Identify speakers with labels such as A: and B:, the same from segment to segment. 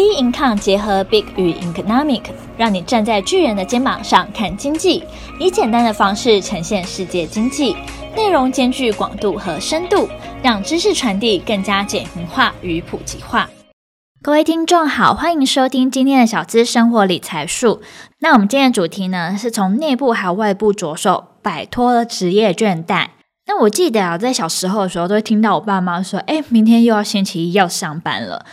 A: B Income 结合 Big 与 Economic，让你站在巨人的肩膀上看经济，以简单的方式呈现世界经济，内容兼具广度和深度，让知识传递更加简明化与普及化。各位听众好，欢迎收听今天的小资生活理财树。那我们今天的主题呢，是从内部还有外部着手，摆脱了职业倦怠。那我记得啊，在小时候的时候，都会听到我爸妈说：“哎，明天又要星期一要上班了。”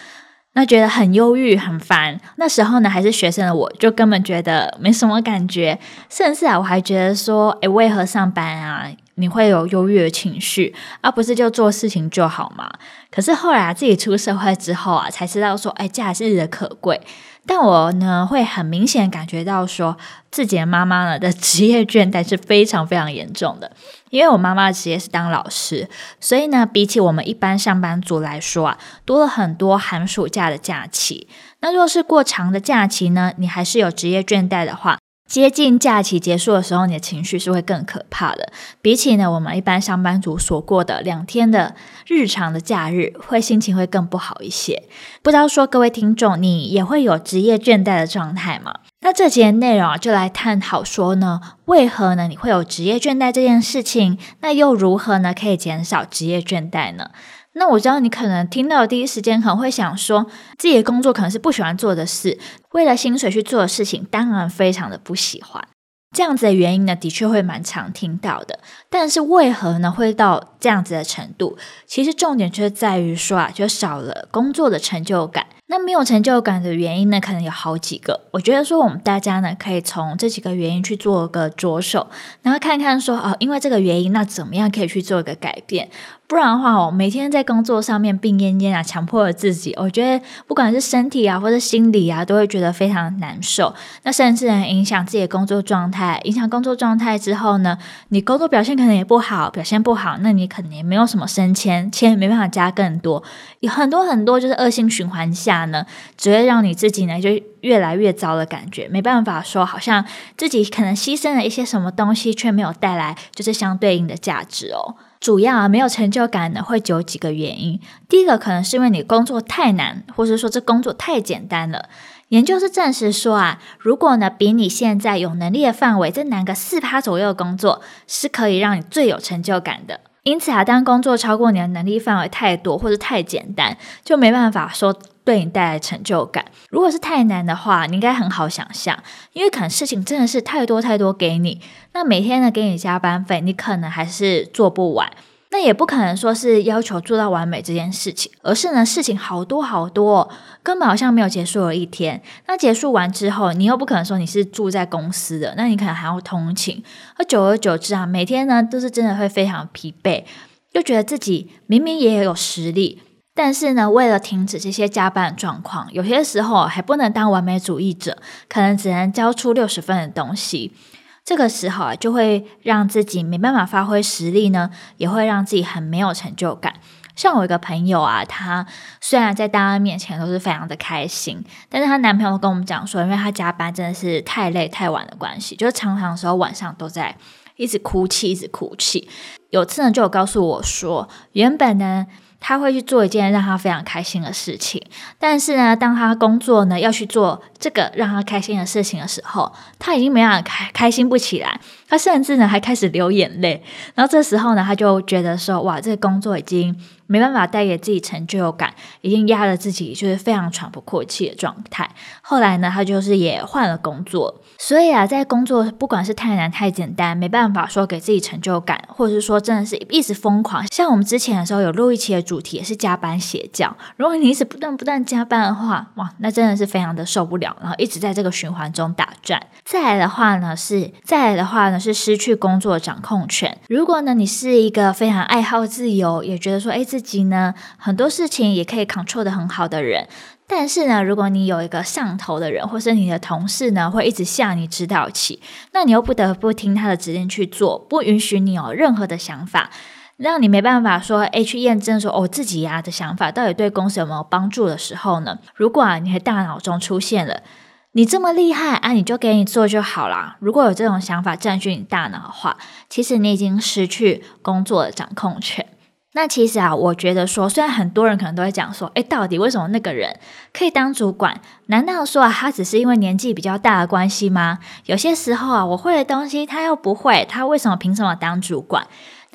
A: 那觉得很忧郁、很烦。那时候呢，还是学生的我，就根本觉得没什么感觉。甚至啊，我还觉得说，诶，为何上班啊，你会有忧郁的情绪，而不是就做事情就好嘛？可是后来啊，自己出社会之后啊，才知道说，诶，假日的可贵。但我呢，会很明显感觉到说，自己的妈妈呢的 职业倦怠是非常非常严重的。因为我妈妈的职业是当老师，所以呢，比起我们一般上班族来说啊，多了很多寒暑假的假期。那若是过长的假期呢，你还是有职业倦怠的话，接近假期结束的时候，你的情绪是会更可怕的。比起呢，我们一般上班族所过的两天的日常的假日，会心情会更不好一些。不知道说各位听众，你也会有职业倦怠的状态吗？那这节内容啊，就来探讨说呢，为何呢你会有职业倦怠这件事情？那又如何呢可以减少职业倦怠呢？那我知道你可能听到第一时间可能会想说，自己的工作可能是不喜欢做的事，为了薪水去做的事情，当然非常的不喜欢。这样子的原因呢，的确会蛮常听到的。但是为何呢会到这样子的程度？其实重点就是在于说啊，就少了工作的成就感。那没有成就感的原因呢，可能有好几个。我觉得说我们大家呢，可以从这几个原因去做个着手，然后看看说哦，因为这个原因，那怎么样可以去做一个改变？不然的话，我每天在工作上面病恹恹啊，强迫了自己，我觉得不管是身体啊，或者心理啊，都会觉得非常难受。那甚至呢，影响自己的工作状态，影响工作状态之后呢，你工作表现可能也不好，表现不好，那你可能也没有什么升迁，钱也没办法加更多，有很多很多就是恶性循环下呢，只会让你自己呢就越来越糟的感觉，没办法说好像自己可能牺牲了一些什么东西，却没有带来就是相对应的价值哦。主要啊，没有成就感呢，会有几个原因。第一个可能是因为你工作太难，或是说这工作太简单了。研究是证实说啊，如果呢比你现在有能力的范围再难个四趴左右的工作，是可以让你最有成就感的。因此啊，当工作超过你的能力范围太多或者太简单，就没办法说对你带来成就感。如果是太难的话，你应该很好想象，因为可能事情真的是太多太多给你，那每天呢给你加班费，你可能还是做不完。那也不可能说是要求做到完美这件事情，而是呢事情好多好多，根本好像没有结束的一天。那结束完之后，你又不可能说你是住在公司的，那你可能还要通勤。而久而久之啊，每天呢都是真的会非常疲惫，又觉得自己明明也有实力，但是呢为了停止这些加班状况，有些时候还不能当完美主义者，可能只能交出六十分的东西。这个时候啊，就会让自己没办法发挥实力呢，也会让自己很没有成就感。像我一个朋友啊，她虽然在大家面前都是非常的开心，但是她男朋友跟我们讲说，因为她加班真的是太累太晚的关系，就是常常的时候晚上都在一直哭泣，一直哭泣。有次呢，就有告诉我说，原本呢。他会去做一件让他非常开心的事情，但是呢，当他工作呢要去做这个让他开心的事情的时候，他已经没办法开开心不起来，他甚至呢还开始流眼泪。然后这时候呢，他就觉得说：“哇，这个工作已经……”没办法带给自己成就感，已经压了自己，就是非常喘不过气的状态。后来呢，他就是也换了工作，所以啊，在工作不管是太难太简单，没办法说给自己成就感，或者是说真的是一直疯狂。像我们之前的时候有录一期的主题也是加班邪教，如果你一直不断不断加班的话，哇，那真的是非常的受不了，然后一直在这个循环中打转。再来的话呢，是再来的话呢是失去工作掌控权。如果呢你是一个非常爱好自由，也觉得说，哎，自己呢，很多事情也可以 control 得很好的人，但是呢，如果你有一个上头的人，或是你的同事呢，会一直下你指导棋，那你又不得不听他的指令去做，不允许你有任何的想法，让你没办法说，哎，去验证说，哦，自己呀的想法到底对公司有没有帮助的时候呢？如果啊，你的大脑中出现了，你这么厉害啊，你就给你做就好啦。如果有这种想法占据你大脑的话，其实你已经失去工作的掌控权。那其实啊，我觉得说，虽然很多人可能都会讲说，诶，到底为什么那个人可以当主管？难道说啊，他只是因为年纪比较大的关系吗？有些时候啊，我会的东西他又不会，他为什么凭什么当主管？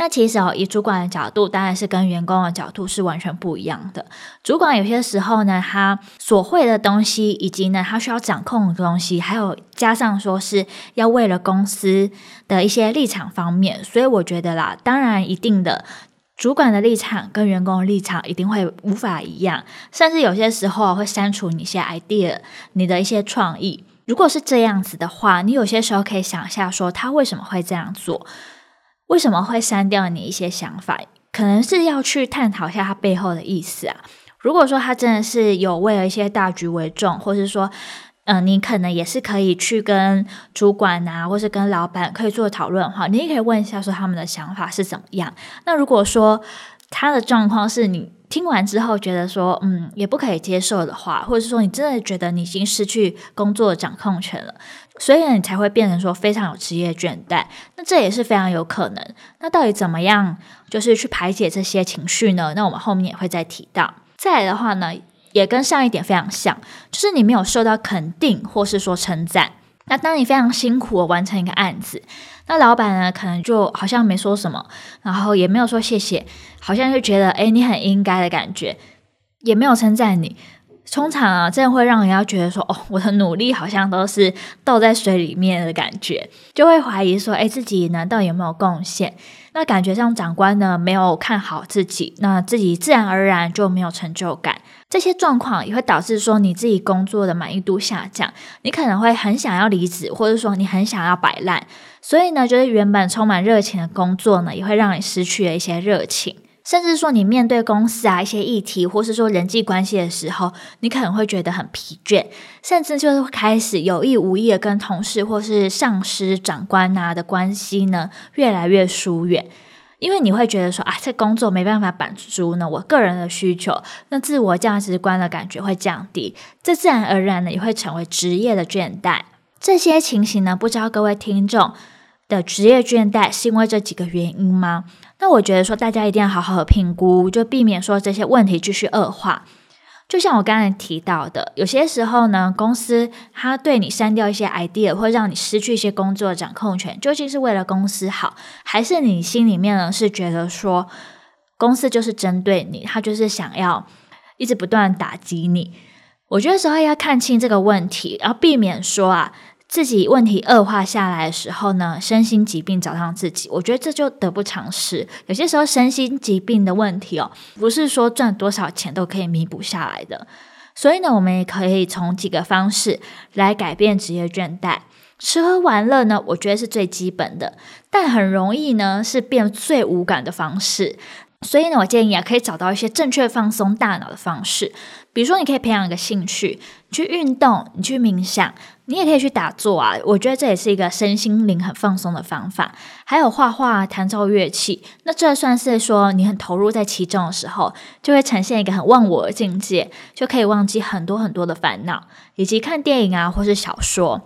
A: 那其实哦，以主管的角度，当然是跟员工的角度是完全不一样的。主管有些时候呢，他所会的东西，以及呢，他需要掌控的东西，还有加上说是要为了公司的一些立场方面，所以我觉得啦，当然一定的。主管的立场跟员工的立场一定会无法一样，甚至有些时候会删除你一些 idea，你的一些创意。如果是这样子的话，你有些时候可以想一下，说他为什么会这样做，为什么会删掉你一些想法？可能是要去探讨一下他背后的意思啊。如果说他真的是有为了一些大局为重，或是说。嗯、你可能也是可以去跟主管啊，或是跟老板可以做讨论的话，你也可以问一下说他们的想法是怎么样。那如果说他的状况是你听完之后觉得说，嗯，也不可以接受的话，或者是说你真的觉得你已经失去工作的掌控权了，所以你才会变成说非常有职业倦怠。那这也是非常有可能。那到底怎么样，就是去排解这些情绪呢？那我们后面也会再提到。再来的话呢，也跟上一点非常像，就是你没有受到肯定或是说称赞。那当你非常辛苦的完成一个案子，那老板呢可能就好像没说什么，然后也没有说谢谢，好像就觉得诶，你很应该的感觉，也没有称赞你。通常啊，这样会让人家觉得说，哦，我的努力好像都是倒在水里面的感觉，就会怀疑说，诶，自己难道有没有贡献？那感觉上长官呢没有看好自己，那自己自然而然就没有成就感。这些状况也会导致说你自己工作的满意度下降，你可能会很想要离职，或者说你很想要摆烂。所以呢，就是原本充满热情的工作呢，也会让你失去了一些热情。甚至说，你面对公司啊一些议题，或是说人际关系的时候，你可能会觉得很疲倦，甚至就是开始有意无意的跟同事或是上司、长官啊的关系呢越来越疏远，因为你会觉得说啊，这工作没办法满足呢我个人的需求，那自我价值观的感觉会降低，这自然而然呢也会成为职业的倦怠。这些情形呢，不知道各位听众的职业倦怠是因为这几个原因吗？那我觉得说，大家一定要好好的评估，就避免说这些问题继续恶化。就像我刚才提到的，有些时候呢，公司它对你删掉一些 idea，会让你失去一些工作掌控权，究竟是为了公司好，还是你心里面呢是觉得说，公司就是针对你，他就是想要一直不断打击你？我觉得时候要看清这个问题，然后避免说啊。自己问题恶化下来的时候呢，身心疾病找上自己，我觉得这就得不偿失。有些时候身心疾病的问题哦，不是说赚多少钱都可以弥补下来的。所以呢，我们也可以从几个方式来改变职业倦怠。吃喝玩乐呢，我觉得是最基本的，但很容易呢是变最无感的方式。所以呢，我建议啊，可以找到一些正确放松大脑的方式，比如说你可以培养一个兴趣，去运动，你去冥想，你也可以去打坐啊。我觉得这也是一个身心灵很放松的方法。还有画画、弹奏乐器，那这算是说你很投入在其中的时候，就会呈现一个很忘我的境界，就可以忘记很多很多的烦恼，以及看电影啊，或是小说。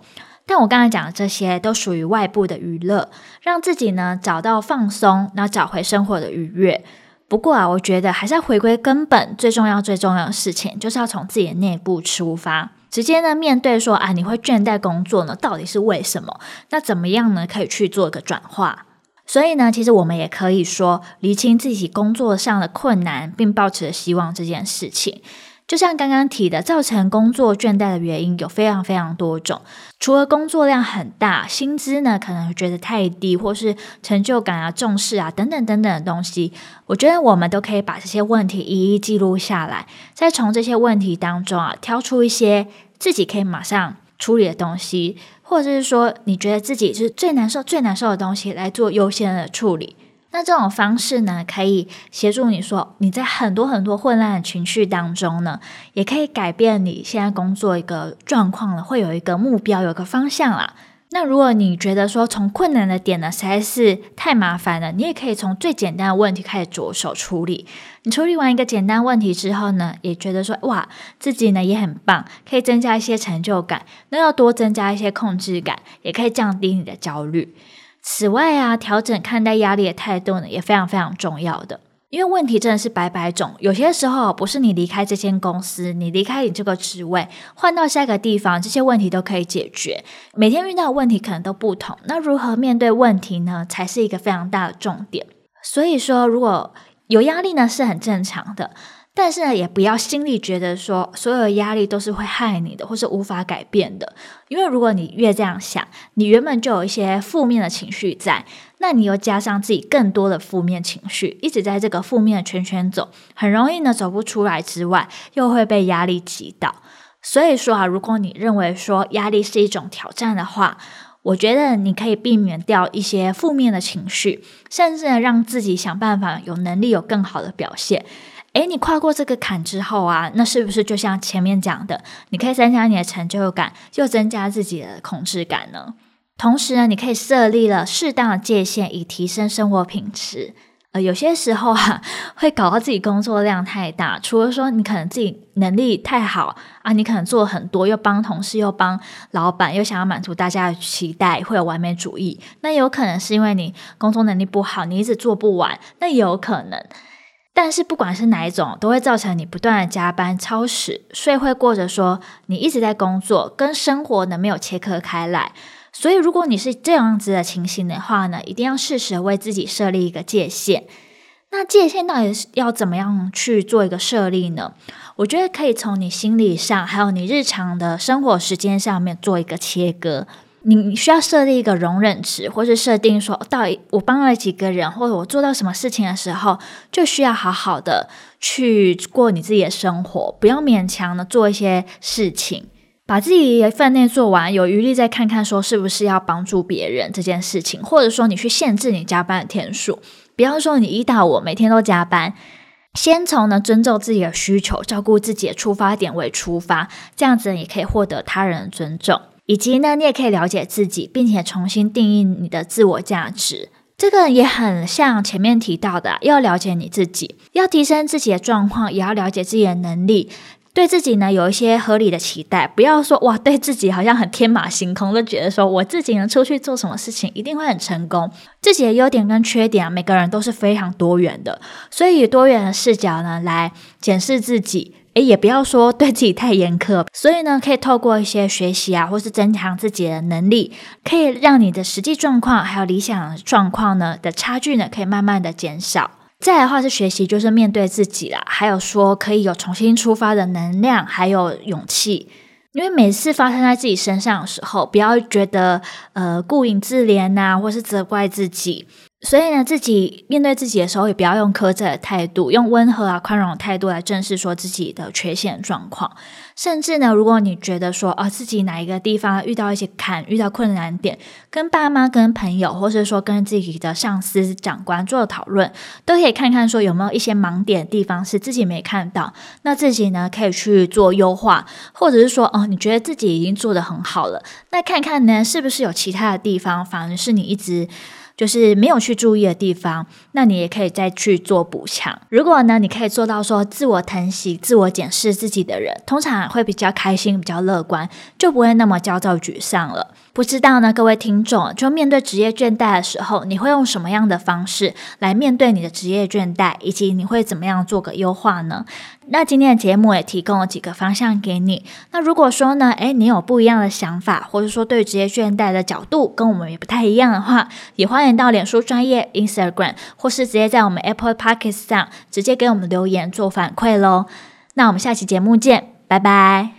A: 但我刚才讲的这些都属于外部的娱乐，让自己呢找到放松，然后找回生活的愉悦。不过啊，我觉得还是要回归根本，最重要、最重要的事情，就是要从自己的内部出发，直接呢面对说啊，你会倦怠工作呢，到底是为什么？那怎么样呢？可以去做一个转化。所以呢，其实我们也可以说，厘清自己工作上的困难，并抱持着希望这件事情。就像刚刚提的，造成工作倦怠的原因有非常非常多种。除了工作量很大，薪资呢可能觉得太低，或是成就感啊、重视啊等等等等的东西，我觉得我们都可以把这些问题一一记录下来，再从这些问题当中啊挑出一些自己可以马上处理的东西，或者是说你觉得自己是最难受、最难受的东西来做优先的处理。那这种方式呢，可以协助你说，你在很多很多混乱的情绪当中呢，也可以改变你现在工作一个状况了，会有一个目标，有个方向啦。那如果你觉得说从困难的点呢，实在是太麻烦了，你也可以从最简单的问题开始着手处理。你处理完一个简单问题之后呢，也觉得说哇，自己呢也很棒，可以增加一些成就感。那要多增加一些控制感，也可以降低你的焦虑。此外啊，调整看待压力的态度呢，也非常非常重要的。因为问题真的是百百种，有些时候不是你离开这间公司，你离开你这个职位，换到下一个地方，这些问题都可以解决。每天遇到的问题可能都不同，那如何面对问题呢？才是一个非常大的重点。所以说，如果有压力呢，是很正常的。但是呢，也不要心里觉得说所有的压力都是会害你的，或是无法改变的。因为如果你越这样想，你原本就有一些负面的情绪在，那你又加上自己更多的负面情绪，一直在这个负面的圈圈走，很容易呢走不出来之外，又会被压力击倒。所以说啊，如果你认为说压力是一种挑战的话，我觉得你可以避免掉一些负面的情绪，甚至呢让自己想办法有能力有更好的表现。诶，你跨过这个坎之后啊，那是不是就像前面讲的，你可以增加你的成就感，又增加自己的控制感呢？同时呢，你可以设立了适当的界限，以提升生活品质。呃，有些时候啊，会搞到自己工作量太大，除了说你可能自己能力太好啊，你可能做很多，又帮同事，又帮老板，又想要满足大家的期待，会有完美主义。那有可能是因为你工作能力不好，你一直做不完，那有可能。但是不管是哪一种，都会造成你不断的加班、超时、所以会，过着说你一直在工作，跟生活呢没有切割开来。所以，如果你是这样子的情形的话呢，一定要适时为自己设立一个界限。那界限到底是要怎么样去做一个设立呢？我觉得可以从你心理上，还有你日常的生活时间上面做一个切割。你需要设立一个容忍值，或是设定说，到底我帮了几个人，或者我做到什么事情的时候，就需要好好的去过你自己的生活，不要勉强的做一些事情，把自己的分内做完，有余力再看看说是不是要帮助别人这件事情，或者说你去限制你加班的天数，比方说你一到我每天都加班，先从呢尊重自己的需求，照顾自己的出发点为出发，这样子也可以获得他人的尊重。以及呢，你也可以了解自己，并且重新定义你的自我价值。这个也很像前面提到的，要了解你自己，要提升自己的状况，也要了解自己的能力，对自己呢有一些合理的期待。不要说哇，对自己好像很天马行空，就觉得说我自己能出去做什么事情一定会很成功。自己的优点跟缺点啊，每个人都是非常多元的，所以以多元的视角呢来检视自己。诶，也不要说对自己太严苛，所以呢，可以透过一些学习啊，或是增强自己的能力，可以让你的实际状况还有理想状况呢的差距呢，可以慢慢的减少。再来的话是学习，就是面对自己啦，还有说可以有重新出发的能量，还有勇气。因为每次发生在自己身上的时候，不要觉得呃顾影自怜呐、或是责怪自己。所以呢，自己面对自己的时候，也不要用苛责的态度，用温和啊、宽容的态度来正视说自己的缺陷状况。甚至呢，如果你觉得说啊，自己哪一个地方遇到一些坎、遇到困难点，跟爸妈、跟朋友，或是说跟自己的上司、长官做讨论，都可以看看说有没有一些盲点的地方是自己没看到，那自己呢可以去做优化，或者是说哦，你觉得自己已经做得很好了，那看看呢是不是有其他的地方，反而是你一直。就是没有去注意的地方，那你也可以再去做补强。如果呢，你可以做到说自我疼惜、自我检视自己的人，通常会比较开心、比较乐观，就不会那么焦躁、沮丧了。不知道呢，各位听众，就面对职业倦怠的时候，你会用什么样的方式来面对你的职业倦怠，以及你会怎么样做个优化呢？那今天的节目也提供了几个方向给你。那如果说呢，诶，你有不一样的想法，或者说对职业倦怠的角度跟我们也不太一样的话，也欢迎到脸书专业 Instagram，或是直接在我们 Apple Podcast 上直接给我们留言做反馈喽。那我们下期节目见，拜拜。